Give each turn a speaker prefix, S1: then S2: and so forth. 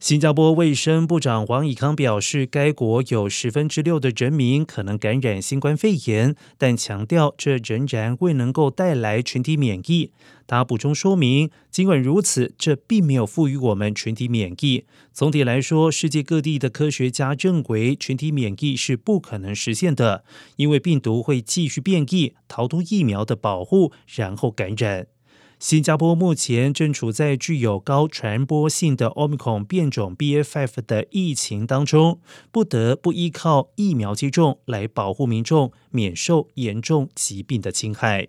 S1: 新加坡卫生部长王以康表示，该国有十分之六的人民可能感染新冠肺炎，但强调这仍然未能够带来群体免疫。他补充说明，尽管如此，这并没有赋予我们群体免疫。总体来说，世界各地的科学家认为群体免疫是不可能实现的，因为病毒会继续变异，逃脱疫苗的保护，然后感染。新加坡目前正处在具有高传播性的奥密克戎变种 BF5 的疫情当中，不得不依靠疫苗接种来保护民众免受严重疾病的侵害。